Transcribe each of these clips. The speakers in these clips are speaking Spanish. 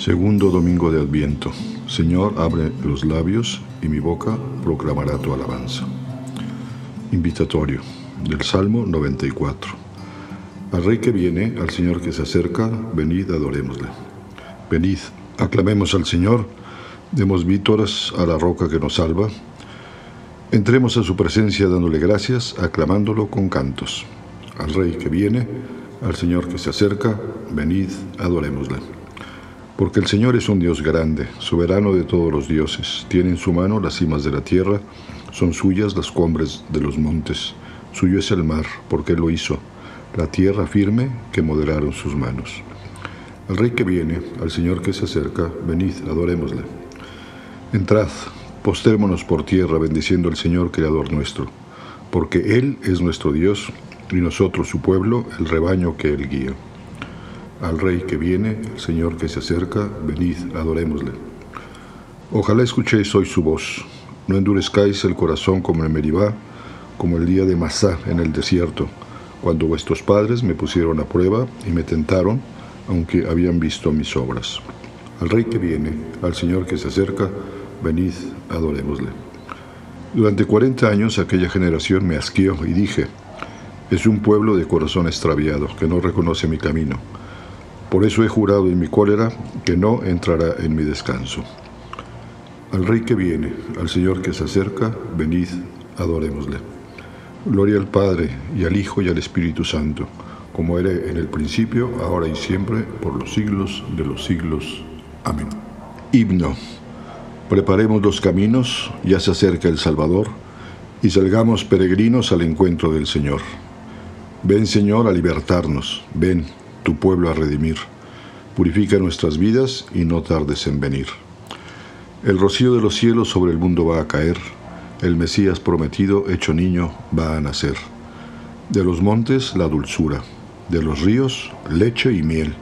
Segundo domingo de Adviento. Señor, abre los labios y mi boca proclamará tu alabanza. Invitatorio del Salmo 94. Al Rey que viene, al Señor que se acerca, venid, adorémosle. Venid, aclamemos al Señor, demos víctoras a la roca que nos salva. Entremos a su presencia dándole gracias, aclamándolo con cantos. Al Rey que viene, al Señor que se acerca, venid, adorémosle. Porque el Señor es un Dios grande, soberano de todos los dioses. Tiene en su mano las cimas de la tierra, son suyas las cumbres de los montes. Suyo es el mar, porque lo hizo, la tierra firme que moderaron sus manos. Al Rey que viene, al Señor que se acerca, venid, adorémosle. Entrad, postérmonos por tierra, bendiciendo al Señor Creador nuestro, porque Él es nuestro Dios y nosotros su pueblo, el rebaño que Él guía al Rey que viene, al Señor que se acerca, venid, adorémosle. Ojalá escuchéis hoy su voz, no endurezcáis el corazón como en Meribá, como el día de Masá en el desierto, cuando vuestros padres me pusieron a prueba y me tentaron, aunque habían visto mis obras. Al Rey que viene, al Señor que se acerca, venid, adorémosle. Durante cuarenta años aquella generación me asqueó y dije, es un pueblo de corazón extraviado que no reconoce mi camino por eso he jurado en mi cólera que no entrará en mi descanso. Al Rey que viene, al Señor que se acerca, venid, adorémosle. Gloria al Padre, y al Hijo, y al Espíritu Santo, como era en el principio, ahora y siempre, por los siglos de los siglos. Amén. Himno. Preparemos los caminos, ya se acerca el Salvador, y salgamos peregrinos al encuentro del Señor. Ven, Señor, a libertarnos. Ven, tu pueblo a redimir. Purifica nuestras vidas y no tardes en venir. El rocío de los cielos sobre el mundo va a caer, el Mesías prometido, hecho niño, va a nacer. De los montes la dulzura, de los ríos leche y miel.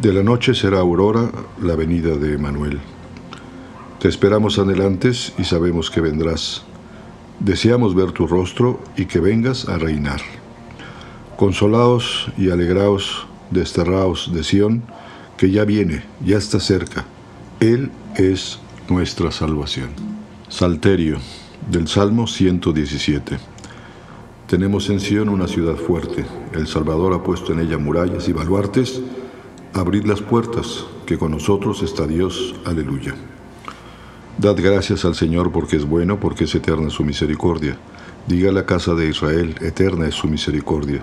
De la noche será aurora la venida de Emanuel. Te esperamos anhelantes y sabemos que vendrás. Deseamos ver tu rostro y que vengas a reinar. Consolaos y alegraos, desterraos de Sión, que ya viene, ya está cerca. Él es nuestra salvación. Salterio del Salmo 117. Tenemos en Sión una ciudad fuerte. El Salvador ha puesto en ella murallas y baluartes. Abrid las puertas, que con nosotros está Dios. Aleluya. Dad gracias al Señor porque es bueno, porque es eterna su misericordia. Diga la casa de Israel, eterna es su misericordia.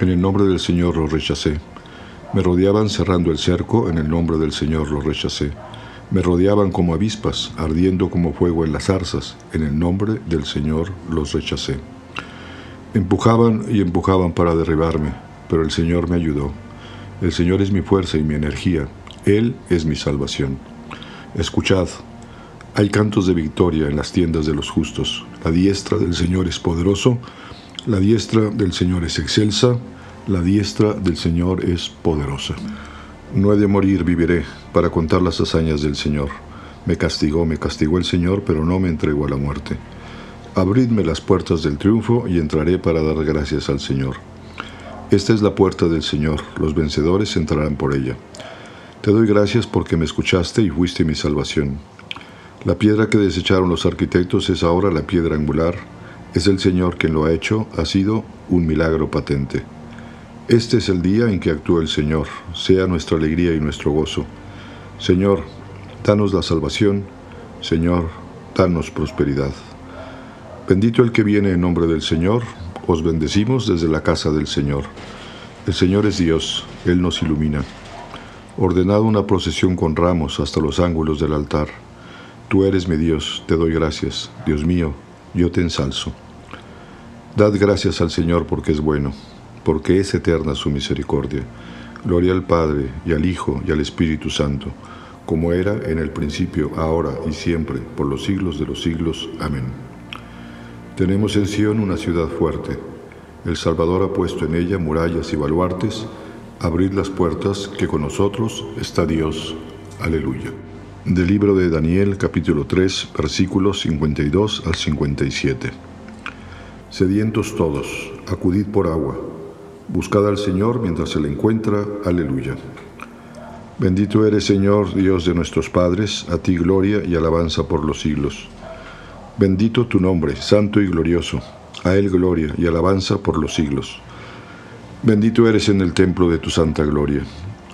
en el nombre del Señor los rechacé. Me rodeaban cerrando el cerco, en el nombre del Señor los rechacé. Me rodeaban como avispas, ardiendo como fuego en las zarzas. En el nombre del Señor los rechacé. Empujaban y empujaban para derribarme, pero el Señor me ayudó. El Señor es mi fuerza y mi energía. Él es mi salvación. Escuchad, hay cantos de victoria en las tiendas de los justos. La diestra del Señor es poderoso, la diestra del Señor es excelsa, la diestra del Señor es poderosa. No he de morir, viviré, para contar las hazañas del Señor. Me castigó, me castigó el Señor, pero no me entregó a la muerte. Abridme las puertas del triunfo y entraré para dar gracias al Señor. Esta es la puerta del Señor, los vencedores entrarán por ella. Te doy gracias porque me escuchaste y fuiste mi salvación. La piedra que desecharon los arquitectos es ahora la piedra angular. Es el Señor quien lo ha hecho, ha sido un milagro patente. Este es el día en que actúa el Señor, sea nuestra alegría y nuestro gozo. Señor, danos la salvación, Señor, danos prosperidad. Bendito el que viene en nombre del Señor, os bendecimos desde la casa del Señor. El Señor es Dios, Él nos ilumina. Ordenado una procesión con ramos hasta los ángulos del altar. Tú eres mi Dios, te doy gracias, Dios mío, yo te ensalzo. Dad gracias al Señor porque es bueno porque es eterna su misericordia. Gloria al Padre, y al Hijo, y al Espíritu Santo, como era en el principio, ahora y siempre, por los siglos de los siglos. Amén. Tenemos en Sión una ciudad fuerte. El Salvador ha puesto en ella murallas y baluartes. Abrid las puertas, que con nosotros está Dios. Aleluya. Del libro de Daniel, capítulo 3, versículos 52 al 57. Sedientos todos, acudid por agua Buscad al Señor mientras se le encuentra. Aleluya. Bendito eres, Señor, Dios de nuestros padres, a ti gloria y alabanza por los siglos. Bendito tu nombre, santo y glorioso, a Él gloria y alabanza por los siglos. Bendito eres en el templo de tu santa gloria,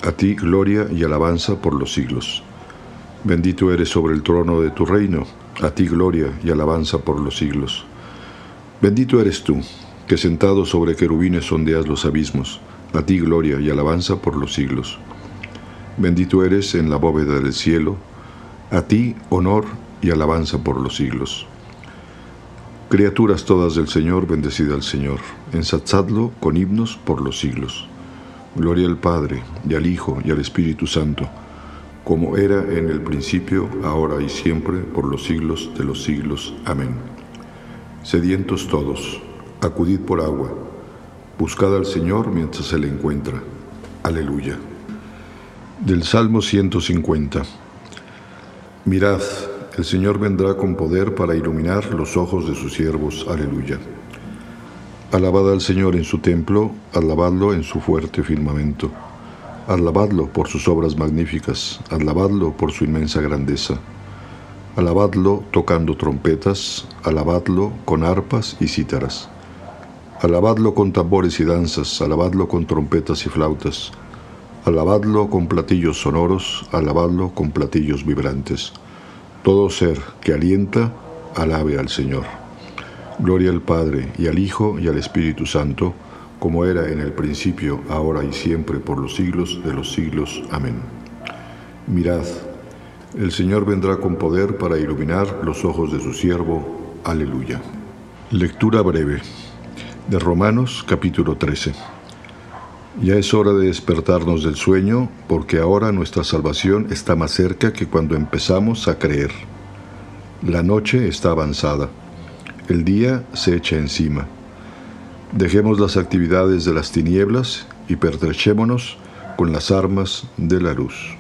a ti gloria y alabanza por los siglos. Bendito eres sobre el trono de tu reino, a ti gloria y alabanza por los siglos. Bendito eres tú, que sentado sobre querubines sondeas los abismos, a ti gloria y alabanza por los siglos. Bendito eres en la bóveda del cielo, a ti honor y alabanza por los siglos. Criaturas todas del Señor, bendecida al Señor, ensalzadlo con himnos por los siglos. Gloria al Padre, y al Hijo, y al Espíritu Santo, como era en el principio, ahora y siempre, por los siglos de los siglos. Amén. Sedientos todos, Acudid por agua, buscad al Señor mientras se le encuentra. Aleluya. Del Salmo 150. Mirad, el Señor vendrá con poder para iluminar los ojos de sus siervos. Aleluya. Alabad al Señor en su templo, alabadlo en su fuerte firmamento. Alabadlo por sus obras magníficas, alabadlo por su inmensa grandeza. Alabadlo tocando trompetas, alabadlo con arpas y cítaras. Alabadlo con tambores y danzas, alabadlo con trompetas y flautas, alabadlo con platillos sonoros, alabadlo con platillos vibrantes. Todo ser que alienta, alabe al Señor. Gloria al Padre y al Hijo y al Espíritu Santo, como era en el principio, ahora y siempre, por los siglos de los siglos. Amén. Mirad, el Señor vendrá con poder para iluminar los ojos de su siervo. Aleluya. Lectura breve de Romanos capítulo 13. Ya es hora de despertarnos del sueño porque ahora nuestra salvación está más cerca que cuando empezamos a creer. La noche está avanzada, el día se echa encima. Dejemos las actividades de las tinieblas y pertrechémonos con las armas de la luz.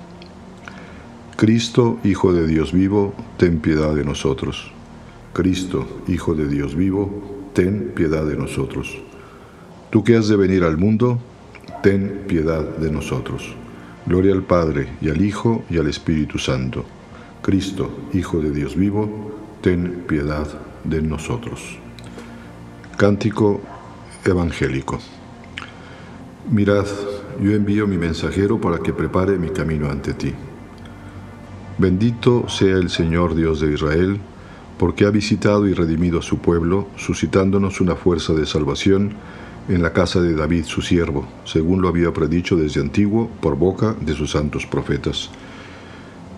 Cristo, Hijo de Dios vivo, ten piedad de nosotros. Cristo, Hijo de Dios vivo, ten piedad de nosotros. Tú que has de venir al mundo, ten piedad de nosotros. Gloria al Padre y al Hijo y al Espíritu Santo. Cristo, Hijo de Dios vivo, ten piedad de nosotros. Cántico evangélico. Mirad, yo envío mi mensajero para que prepare mi camino ante ti. Bendito sea el Señor Dios de Israel, porque ha visitado y redimido a su pueblo, suscitándonos una fuerza de salvación en la casa de David su siervo, según lo había predicho desde antiguo por boca de sus santos profetas.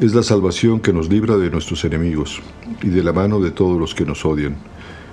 Es la salvación que nos libra de nuestros enemigos y de la mano de todos los que nos odian,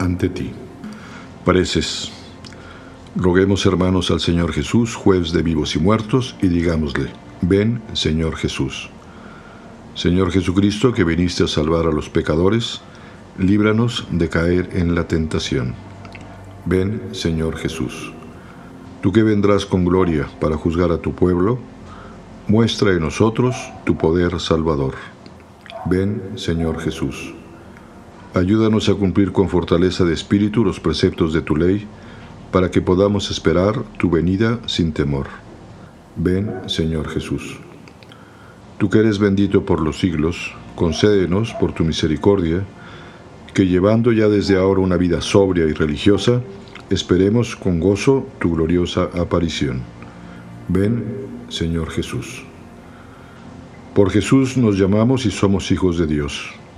ante ti. Pareces. Roguemos hermanos al Señor Jesús, juez de vivos y muertos, y digámosle, ven Señor Jesús. Señor Jesucristo, que viniste a salvar a los pecadores, líbranos de caer en la tentación. Ven, Señor Jesús. Tú que vendrás con gloria para juzgar a tu pueblo, muestra en nosotros tu poder salvador. Ven, Señor Jesús. Ayúdanos a cumplir con fortaleza de espíritu los preceptos de tu ley, para que podamos esperar tu venida sin temor. Ven, Señor Jesús. Tú que eres bendito por los siglos, concédenos por tu misericordia, que llevando ya desde ahora una vida sobria y religiosa, esperemos con gozo tu gloriosa aparición. Ven, Señor Jesús. Por Jesús nos llamamos y somos hijos de Dios.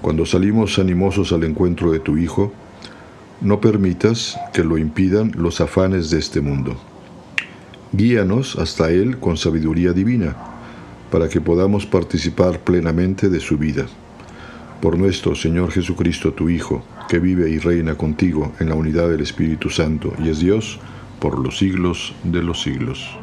cuando salimos animosos al encuentro de tu Hijo, no permitas que lo impidan los afanes de este mundo. Guíanos hasta Él con sabiduría divina para que podamos participar plenamente de su vida. Por nuestro Señor Jesucristo, tu Hijo, que vive y reina contigo en la unidad del Espíritu Santo y es Dios por los siglos de los siglos.